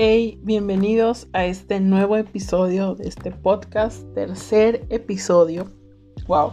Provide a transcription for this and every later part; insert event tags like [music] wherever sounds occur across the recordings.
Hey, bienvenidos a este nuevo episodio de este podcast, tercer episodio. Wow,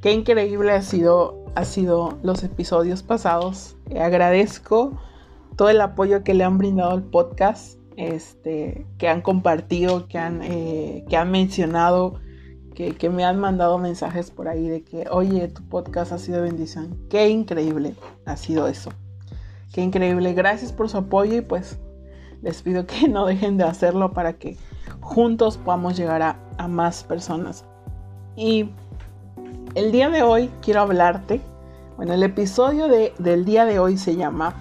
qué increíble ha sido, ha sido los episodios pasados. agradezco todo el apoyo que le han brindado al podcast, este, que han compartido, que han, eh, que han mencionado, que, que me han mandado mensajes por ahí de que, oye, tu podcast ha sido bendición. Qué increíble ha sido eso. Qué increíble. Gracias por su apoyo y pues les pido que no dejen de hacerlo para que juntos podamos llegar a, más personas. Y el día de hoy quiero hablarte, bueno, el episodio de, del día de hoy se llama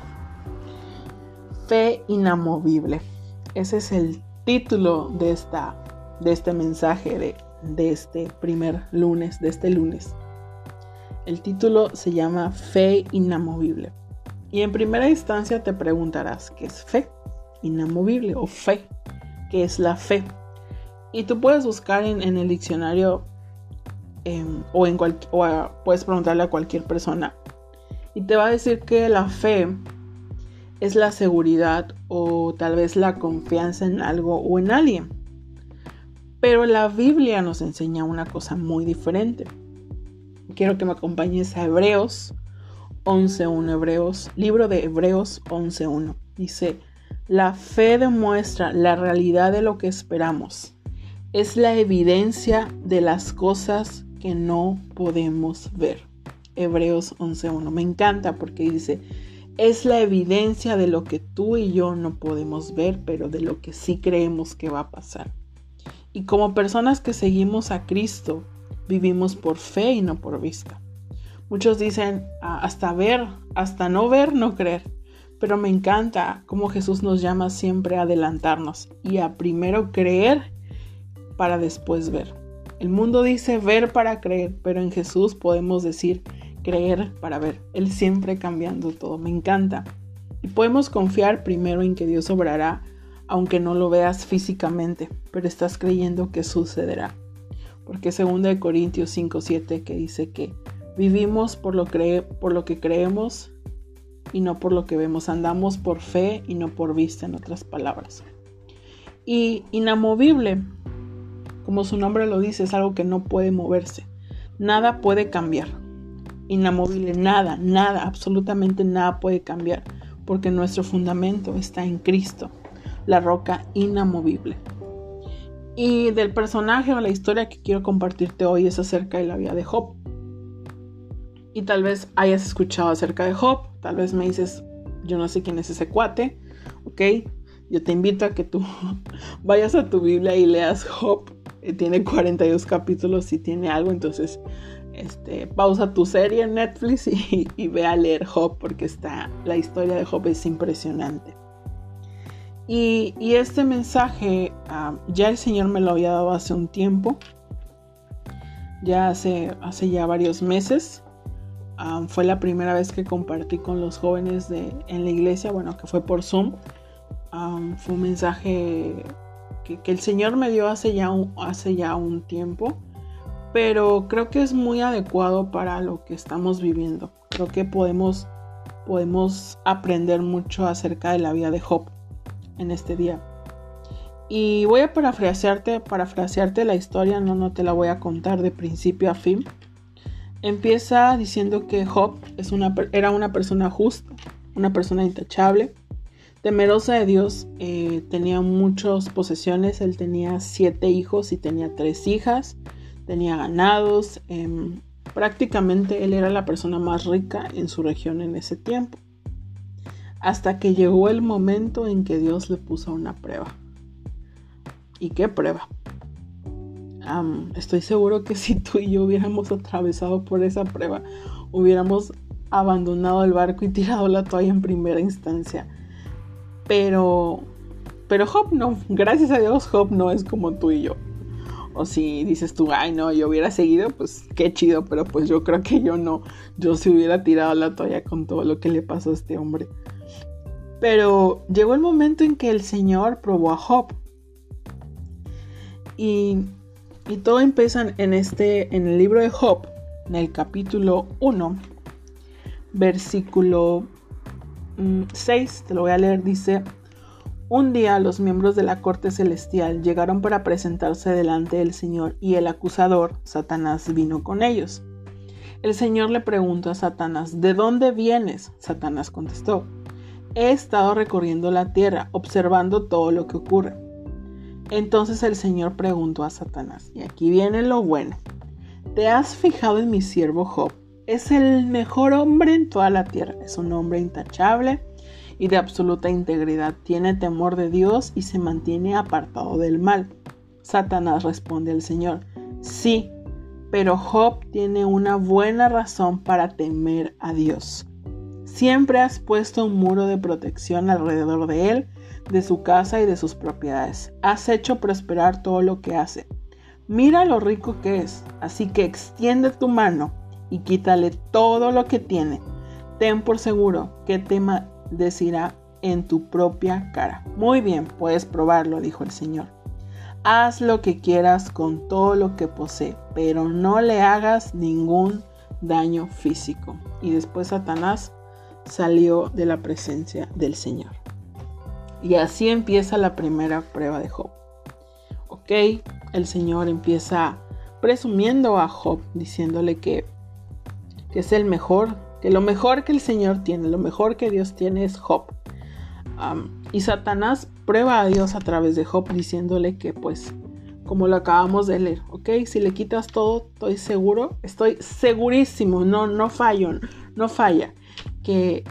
Fe inamovible. Ese es el título de, esta, de este mensaje de, de este primer lunes, de este lunes. El título se llama Fe inamovible. Y en primera instancia te preguntarás, ¿qué es fe? Inamovible o fe, que es la fe. Y tú puedes buscar en, el diccionario em, o, en o puedes preguntarle a cualquier persona y te va a decir que la fe es la seguridad o tal vez la confianza en algo o en alguien. Pero la Biblia nos enseña una cosa muy diferente. Quiero que me acompañes a Hebreos 11.1. Hebreos, libro de Hebreos 11.1. Dice, la fe demuestra la realidad de lo que esperamos. Es la evidencia de las cosas que no podemos ver. Hebreos 11.1. Me encanta porque dice, es la evidencia de lo que tú y yo no podemos ver, pero de lo que sí creemos que va a pasar. Y como personas que seguimos a Cristo, vivimos por fe y no por vista. Muchos dicen, ah, hasta ver, hasta no ver, no creer. Pero me encanta cómo Jesús nos llama siempre a adelantarnos y a primero creer para después ver. El mundo dice ver para creer, pero en Jesús podemos decir creer para ver. Él siempre cambiando todo. Me encanta. Y podemos confiar primero en que Dios obrará, aunque no lo veas físicamente, pero estás creyendo que sucederá. Porque 2 Corintios 5:7 que dice que vivimos por lo, por lo que creemos y no por lo que vemos. Andamos por fe y no por vista, en otras palabras. Y inamovible, como su nombre lo dice, es algo que no puede moverse. Nada puede cambiar. Inamovible, nada, nada, absolutamente nada puede cambiar, porque nuestro fundamento está en Cristo, la roca inamovible. Y del personaje o la historia que quiero compartirte hoy es acerca de la vida de Job y tal vez hayas escuchado acerca de Job, tal vez me dices, yo no sé quién es ese cuate, ¿ok? Yo te invito a que tú [laughs] vayas a tu Biblia y leas Job, eh, tiene 42 capítulos y tiene algo, entonces este, pausa tu serie en Netflix [laughs] y, ve a leer Job porque está, la historia de Job es impresionante. Y, este mensaje ah, ya el Señor me lo había dado hace un tiempo, ya hace, hace ya varios meses fue la primera vez que compartí con los jóvenes de, en la iglesia, bueno, que fue por Zoom. fue un mensaje que, el Señor me dio hace ya, un, hace ya un tiempo, pero creo que es muy adecuado para lo que estamos viviendo. Creo que podemos, podemos aprender mucho acerca de la vida de Job en este día. Y voy a parafrasearte, parafrasearte la historia, no, no te la voy a contar de principio a fin Empieza diciendo que Job era una persona justa, una persona intachable, temerosa de Dios, eh, tenía muchas posesiones, él tenía siete hijos y tenía tres hijas, tenía ganados, em, prácticamente él era la persona más rica en su región en ese tiempo, hasta que llegó el momento en que Dios le puso una prueba. ¿Y qué prueba? Estoy seguro que [laughs] si tú y yo hubiéramos atravesado por esa prueba, hubiéramos abandonado el barco y tirado la toalla en primera instancia. Pero, pero Job no, gracias a Dios Job no es como tú y yo. O si dices tú, ay no, yo hubiera seguido, pues qué chido, pero pues yo creo que yo no, yo si hubiera tirado la toalla con todo lo que le pasó a este hombre. Pero llegó el momento en que el Señor probó a Job. Y y todo empieza en, este, en el libro de Job, en el capítulo 1, versículo 6, mm, te lo voy a leer, dice, Un día los miembros de la corte celestial llegaron para presentarse delante del Señor y el acusador, Satanás, vino con ellos. El Señor le preguntó a Satanás, ¿de dónde vienes? Satanás contestó, he estado recorriendo la tierra, observando todo lo que ocurre. Entonces el Señor preguntó a Satanás, y aquí viene lo bueno, ¿te has fijado en mi siervo Job? Es el mejor hombre en toda la tierra, es un hombre intachable y de absoluta integridad, tiene temor de Dios y se mantiene apartado del mal. Satanás responde al Señor, sí, pero Job tiene una buena razón para temer a Dios. Siempre has puesto un muro de protección alrededor de él, de su casa y de sus propiedades. Has hecho prosperar todo lo que hace. Mira lo rico que es, así que extiende tu mano y quítale todo lo que tiene. Ten por seguro que te decirá en tu propia cara. Muy bien, puedes probarlo, dijo el Señor. Haz lo que quieras con todo lo que posee, pero no le hagas ningún daño físico. Y después Satanás salió de la presencia del Señor. Y así empieza la primera prueba de Job. Ok, el Señor empieza presumiendo a Job, diciéndole que, que es el mejor, que lo mejor que el Señor tiene, lo mejor que Dios tiene es Job y Satanás prueba a Dios a través de Job diciéndole que pues como lo acabamos de leer, ¿ok? Si le quitas todo, estoy seguro, estoy segurísimo, no, no fallo, no falla, que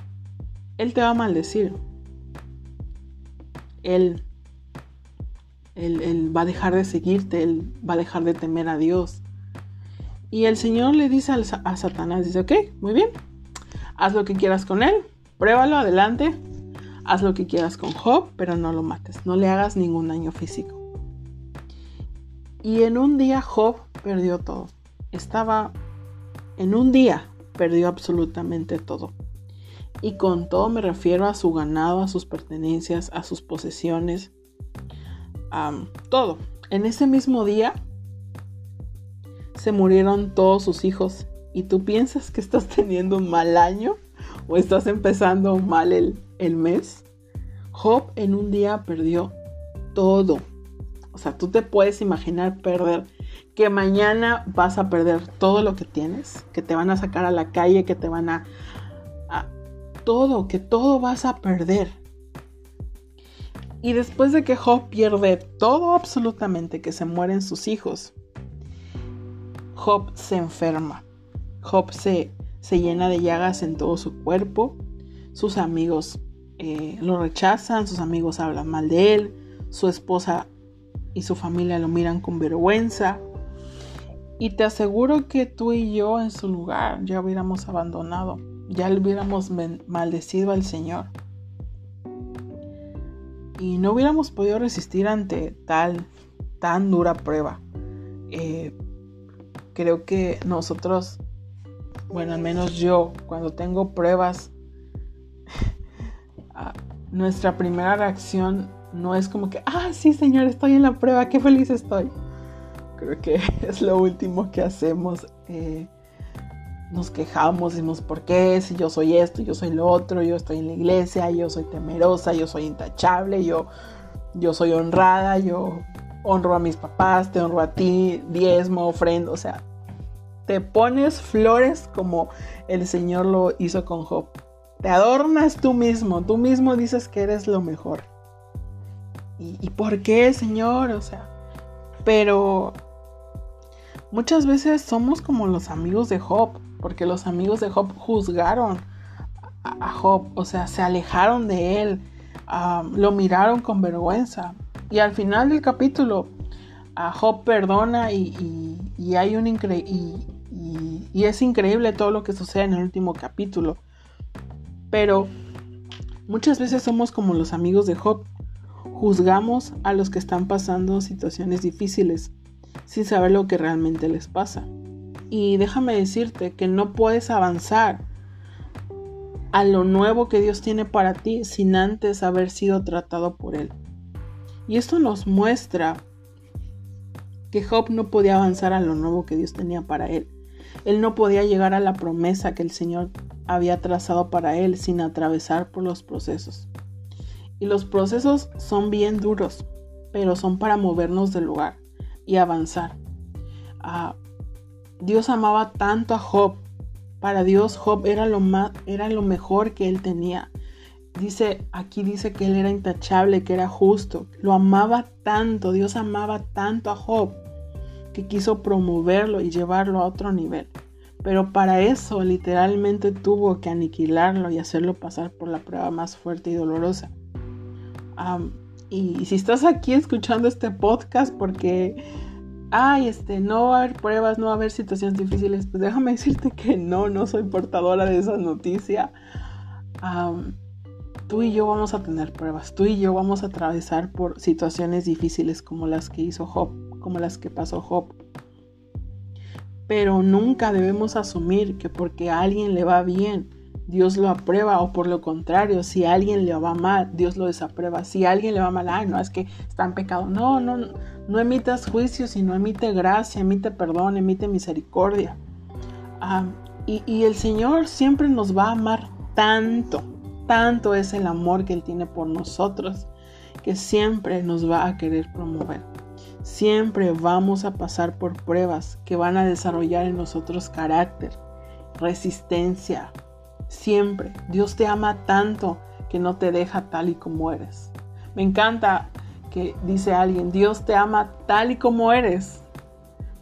Él te va a maldecir. Él, él, va a dejar de seguirte, Él va a dejar de temer a Dios. Y el Señor le dice a, a Satanás, dice, ok, muy bien, haz lo que quieras con Él, pruébalo, adelante, Haz lo que quieras con Job, pero no lo mates, no le hagas ningún daño físico. Y en un día Job perdió todo. Estaba en un día, perdió absolutamente todo. Y con todo me refiero a su ganado, a sus pertenencias, a sus posesiones, a todo. En ese mismo día se murieron todos sus hijos. ¿Y tú piensas que estás teniendo un mal año? ¿O estás empezando mal el, el mes, Job en un día perdió todo. O sea, tú te puedes imaginar perder que mañana vas a perder todo lo que tienes, que te van a sacar a la calle, que te van a, a todo, que todo vas a perder. Y después de que Job pierde todo absolutamente, que se mueren sus hijos, Job se enferma. Job se, se llena de llagas en todo su cuerpo. Sus amigos eh, lo rechazan, sus amigos hablan mal de él, su esposa y su familia lo miran con vergüenza. Y te aseguro que tú y yo en su lugar ya hubiéramos abandonado, ya le hubiéramos maldecido al Señor. Y no hubiéramos podido resistir ante tal, tan dura prueba. Eh, creo que nosotros, bueno, al menos yo, cuando tengo pruebas, [laughs] nuestra primera reacción no es como que, ah, sí, Señor, estoy en la prueba, qué feliz estoy. Creo que [laughs] es lo último que hacemos. Eh, nos quejamos, decimos, ¿por qué? Si yo soy esto, yo soy lo otro, yo estoy en la iglesia, yo soy temerosa, yo soy intachable, yo, yo soy honrada, yo honro a mis papás, te honro a ti, diezmo, ofrendo, o sea, te pones flores como el Señor lo hizo con Job. Te adornas tú mismo, tú mismo dices que eres lo mejor. ¿Y, por qué, Señor? O sea, pero muchas veces somos como los amigos de Job, porque los amigos de Job juzgaron a, Job, o sea, se alejaron de él, lo miraron con vergüenza. Y al final del capítulo, a Job perdona y, hay un y es increíble todo lo que sucede en el último capítulo. Pero muchas veces somos como los amigos de Job. Juzgamos a los que están pasando situaciones difíciles sin saber lo que realmente les pasa. Y déjame decirte que no puedes avanzar a lo nuevo que Dios tiene para ti sin antes haber sido tratado por Él. Y esto nos muestra que Job no podía avanzar a lo nuevo que Dios tenía para él. Él no podía llegar a la promesa que el Señor había trazado para él sin atravesar por los procesos. Y los procesos son bien duros, pero son para movernos del lugar y avanzar. Ah, Dios amaba tanto a Job. Para Dios Job era lo, más, era lo mejor que él tenía. Dice, aquí dice que él era intachable, que era justo. Lo amaba tanto, Dios amaba tanto a Job que quiso promoverlo y llevarlo a otro nivel. Pero para eso literalmente tuvo que aniquilarlo y hacerlo pasar por la prueba más fuerte y dolorosa. y si estás aquí escuchando este podcast porque, ay, este, no va a haber pruebas, no va a haber situaciones difíciles, pues déjame [laughs] decirte que no, no soy portadora de esa noticia. tú y yo vamos a tener pruebas, tú y yo vamos a atravesar por situaciones difíciles como las que hizo Job como las que pasó Job. Pero nunca debemos asumir que porque a alguien le va bien, Dios lo aprueba o por lo contrario, si alguien le va mal, Dios lo desaprueba. Si alguien le va mal, ay, no, es que está en pecado. No, no, no emitas juicio, sino emite gracia, emite perdón, emite misericordia. Y, y el Señor siempre nos va a amar tanto, tanto es el amor que Él tiene por nosotros, que siempre nos va a querer promover. Siempre vamos a pasar por pruebas que van a desarrollar en nosotros carácter, resistencia. Siempre. Dios te ama tanto que no te deja tal y como eres. Me encanta que dice alguien, Dios te ama tal y como eres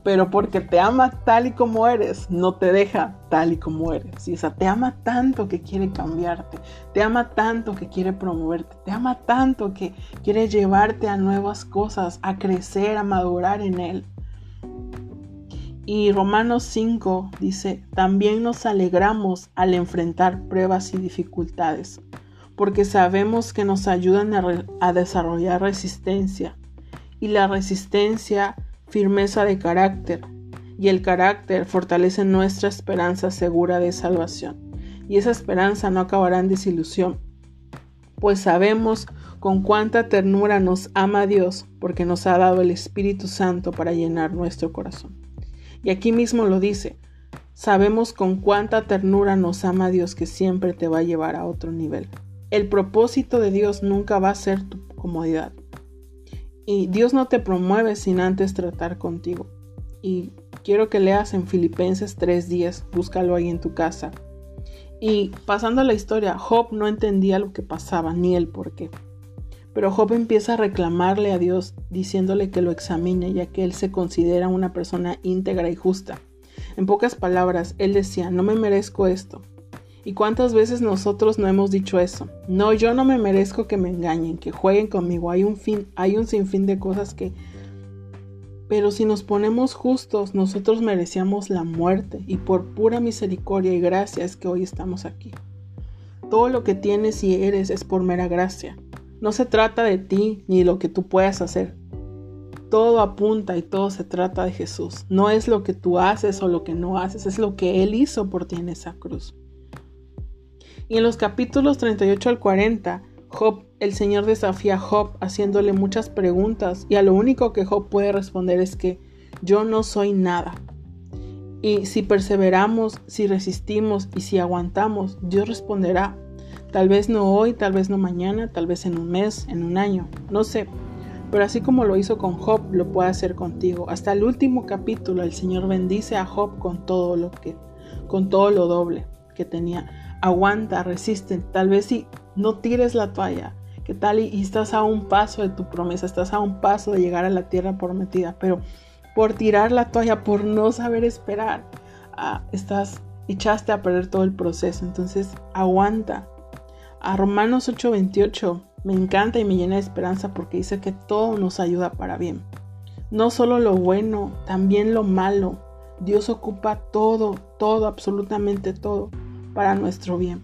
pero porque te ama tal y como eres, no te deja tal y como eres. Y esa te ama tanto que quiere cambiarte, te ama tanto que quiere promoverte, te ama tanto que quiere llevarte a nuevas cosas, a crecer, a madurar en Él. Y Romanos 5 dice, también nos alegramos al enfrentar pruebas y dificultades, porque sabemos que nos ayudan a, a desarrollar resistencia. Y la resistencia firmeza de carácter, y el carácter fortalece nuestra esperanza segura de salvación. Y esa esperanza no acabará en desilusión, pues sabemos con cuánta ternura nos ama Dios, porque nos ha dado el Espíritu Santo para llenar nuestro corazón. Y aquí mismo lo dice, sabemos con cuánta ternura nos ama Dios que siempre te va a llevar a otro nivel. El propósito de Dios nunca va a ser tu comodidad. Y Dios no te promueve sin antes tratar contigo. Y quiero que leas en Filipenses 3:10, búscalo ahí en tu casa. Y pasando a la historia, Job no entendía lo que pasaba ni el por qué. Pero Job empieza a reclamarle a Dios diciéndole que lo examine ya que él se considera una persona íntegra y justa. En pocas palabras, él decía, no me merezco esto, ¿Y cuántas veces nosotros no hemos dicho eso? No, yo no me merezco que me engañen, que jueguen conmigo. Hay un fin, hay un sinfín de cosas que pero si nos ponemos justos, nosotros merecíamos la muerte y por pura misericordia y gracia es que hoy estamos aquí. Todo lo que tienes y eres es por mera gracia. No se trata de ti ni de lo que tú puedas hacer. Todo apunta y todo se trata de Jesús. No es lo que tú haces o lo que no haces, es lo que Él hizo por ti en esa cruz. Y en los capítulos 38 al 40, Job, el Señor desafía a Job haciéndole muchas preguntas y a lo único que Job puede responder es que yo no soy nada. Y si perseveramos, si resistimos y si aguantamos, Dios responderá. Tal vez no hoy, tal vez no mañana, tal vez en un mes, en un año, no sé. Pero así como lo hizo con Job, lo puede hacer contigo. Hasta el último capítulo el Señor bendice a Job con todo lo que, con todo lo doble que tenía aguanta, resiste. Tal vez si no tires la toalla, que tal y, estás a un paso de tu promesa, estás a un paso de llegar a la tierra prometida, pero por tirar la toalla, por no saber esperar, ah, estás echaste a perder todo el proceso. Entonces, aguanta. A Romanos 8:28 me encanta y me llena de esperanza porque dice que todo nos ayuda para bien. No solo lo bueno, también lo malo. Dios ocupa todo, todo, absolutamente todo para nuestro bien.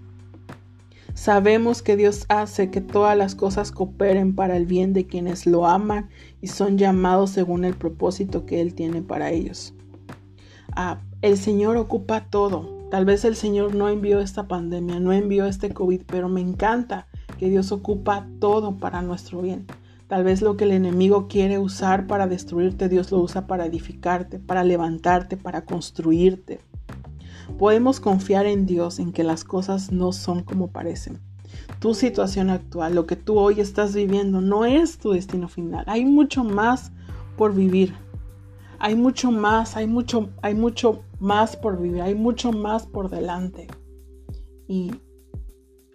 Sabemos que Dios hace que todas las cosas cooperen para el bien de quienes lo aman y son llamados según el propósito que Él tiene para ellos. Ah, el Señor ocupa todo. Tal vez el Señor no envió esta pandemia, no envió este COVID, pero me encanta que Dios ocupa todo para nuestro bien. Tal vez lo que el enemigo quiere usar para destruirte, Dios lo usa para edificarte, para levantarte, para construirte. Podemos confiar en Dios en que las cosas no son como parecen. tu situación actual, lo que tú hoy estás viviendo, no es tu destino final. Hay mucho más por vivir. Hay mucho más, hay mucho, hay mucho más por vivir, hay mucho más por delante. Y,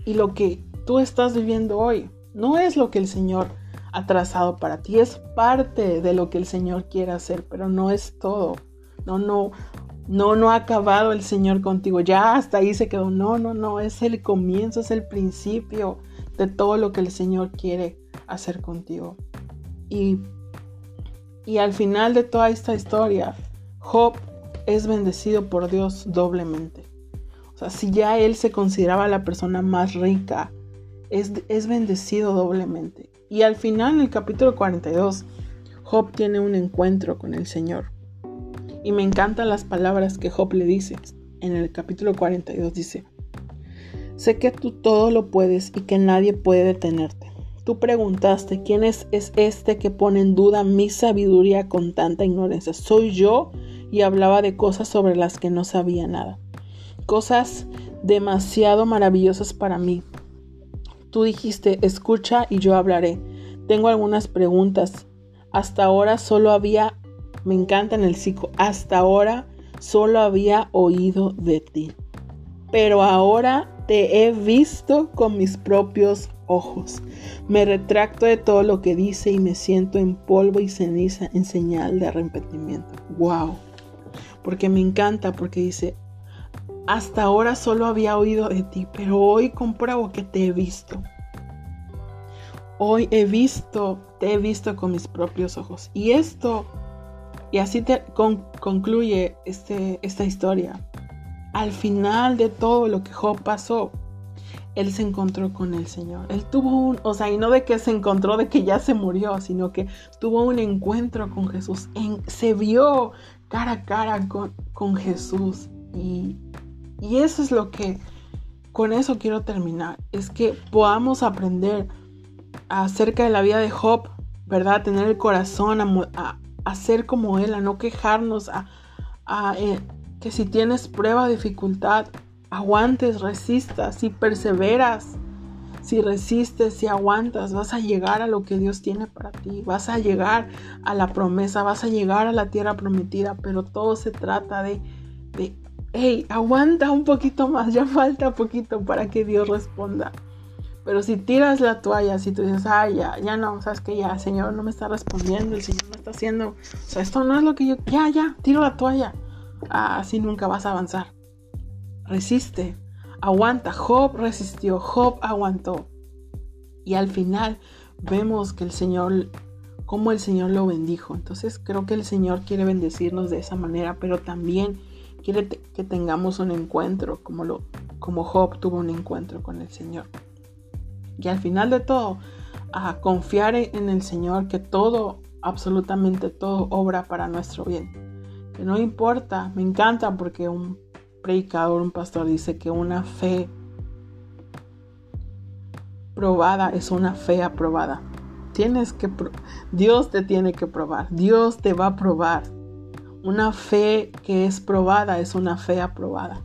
y lo que tú estás viviendo hoy no es lo que el Señor ha trazado para ti, es parte de lo que el Señor quiere hacer, pero no es todo. No, no, no, no ha acabado el Señor contigo. Ya hasta ahí se quedó. No, no, no. Es el comienzo, es el principio de todo lo que el Señor quiere hacer contigo. Y, y al final de toda esta historia, Job es bendecido por Dios doblemente. O sea, si ya él se consideraba la persona más rica, es, es bendecido doblemente. Y al final, en el capítulo 42, Job tiene un encuentro con el Señor. Y me encantan las palabras que Job le dice. En el capítulo 42 dice, sé que tú todo lo puedes y que nadie puede detenerte. Tú preguntaste, ¿quién es, es este que pone en duda mi sabiduría con tanta ignorancia? Soy yo y hablaba de cosas sobre las que no sabía nada. Cosas demasiado maravillosas para mí. Tú dijiste, escucha y yo hablaré. Tengo algunas preguntas. Hasta ahora solo había me encanta en el psico. Hasta ahora solo había oído de ti. Pero ahora te he visto con mis propios ojos. Me retracto de todo lo que dice y me siento en polvo y ceniza en señal de arrepentimiento. Wow. Porque me encanta porque dice, hasta ahora solo había oído de ti, pero hoy compruebo que te he visto. Hoy he visto, te he visto con mis propios ojos. Y esto y así te concluye este, esta historia. Al final de todo lo que Job pasó, él se encontró con el Señor. Él tuvo un, o sea, y no de que se encontró de que ya se murió, sino que tuvo un encuentro con Jesús. se vio cara a cara con, con Jesús. Y, y eso es lo que, con eso quiero terminar. Es que podamos aprender acerca de la vida de Job, ¿verdad? Tener el corazón a, a ser como Él, a no quejarnos, a, eh, que si tienes prueba, dificultad, aguantes, resistas, si perseveras, si resistes, si aguantas, vas a llegar a lo que Dios tiene para ti, vas a llegar a la promesa, vas a llegar a la tierra prometida, pero todo se trata de, de hey, aguanta un poquito más, ya falta poquito para que Dios responda. Pero si tiras la toalla, si tú dices, ay, ya, ya no, sabes que ya, el Señor no me está respondiendo, el Señor no está haciendo, o sea, esto no es lo que yo, ya, ya, tiro la toalla. así nunca vas a avanzar. Resiste, aguanta. Job resistió, Job aguantó. Y al final vemos que el Señor, como el Señor lo bendijo. Entonces creo que el Señor quiere bendecirnos de esa manera, pero también quiere que tengamos un encuentro, como, lo, como Job tuvo un encuentro con el Señor. Y al final de todo, a confiar en el Señor que todo, absolutamente todo, obra para nuestro bien. Que no importa, me encanta porque un predicador, un pastor dice que una fe probada es una fe aprobada. Tienes que, Dios te tiene que probar, Dios te va a probar. Una fe que es probada es una fe aprobada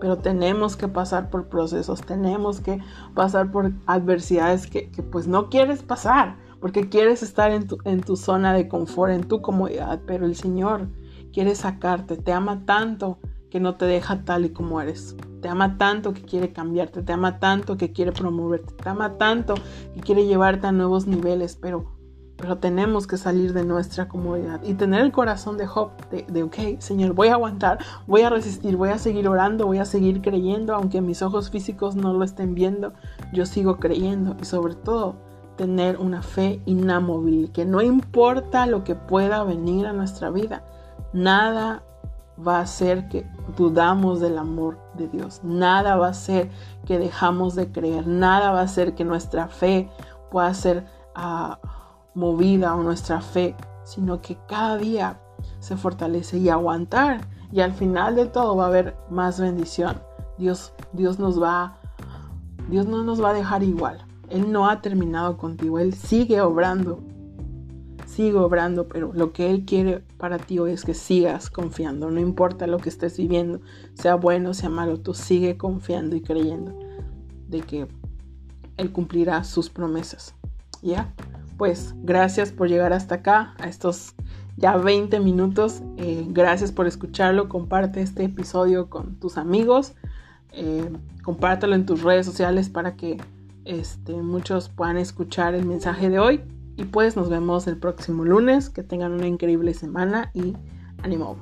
pero tenemos que pasar por procesos, tenemos que pasar por adversidades que, pues no quieres pasar, porque quieres estar en tu, en tu zona de confort, en tu comodidad, pero el Señor quiere sacarte, te ama tanto que no te deja tal y como eres. Te ama tanto que quiere cambiarte, te ama tanto que quiere promoverte, te ama tanto que quiere llevarte a nuevos niveles, pero pero tenemos que salir de nuestra comodidad y tener el corazón de Job, de, ok, Señor, voy a aguantar, voy a resistir, voy a seguir orando, voy a seguir creyendo, aunque mis ojos físicos no lo estén viendo, yo sigo creyendo y sobre todo tener una fe inamovible, que no importa lo que pueda venir a nuestra vida, nada va a hacer que dudamos del amor de Dios, nada va a hacer que dejamos de creer, nada va a hacer que nuestra fe pueda ser... Uh, movida o nuestra fe, sino que cada día se fortalece y aguantar. Y al final de todo va a haber más bendición. Dios, Dios nos va, Dios no nos va a dejar igual. Él no ha terminado contigo, Él sigue obrando. Sigue obrando, pero lo que Él quiere para ti hoy es que sigas confiando. No importa lo que estés viviendo, sea bueno, sea malo, tú sigue confiando y creyendo de que Él cumplirá sus promesas. ¿Ya? Pues gracias por llegar hasta acá, a estos ya 20 minutos. Eh, gracias por escucharlo. Comparte este episodio con tus amigos. Eh, compártelo en tus redes sociales para que este, muchos puedan escuchar el mensaje de hoy. Y pues nos vemos el próximo lunes. Que tengan una increíble semana y ánimo.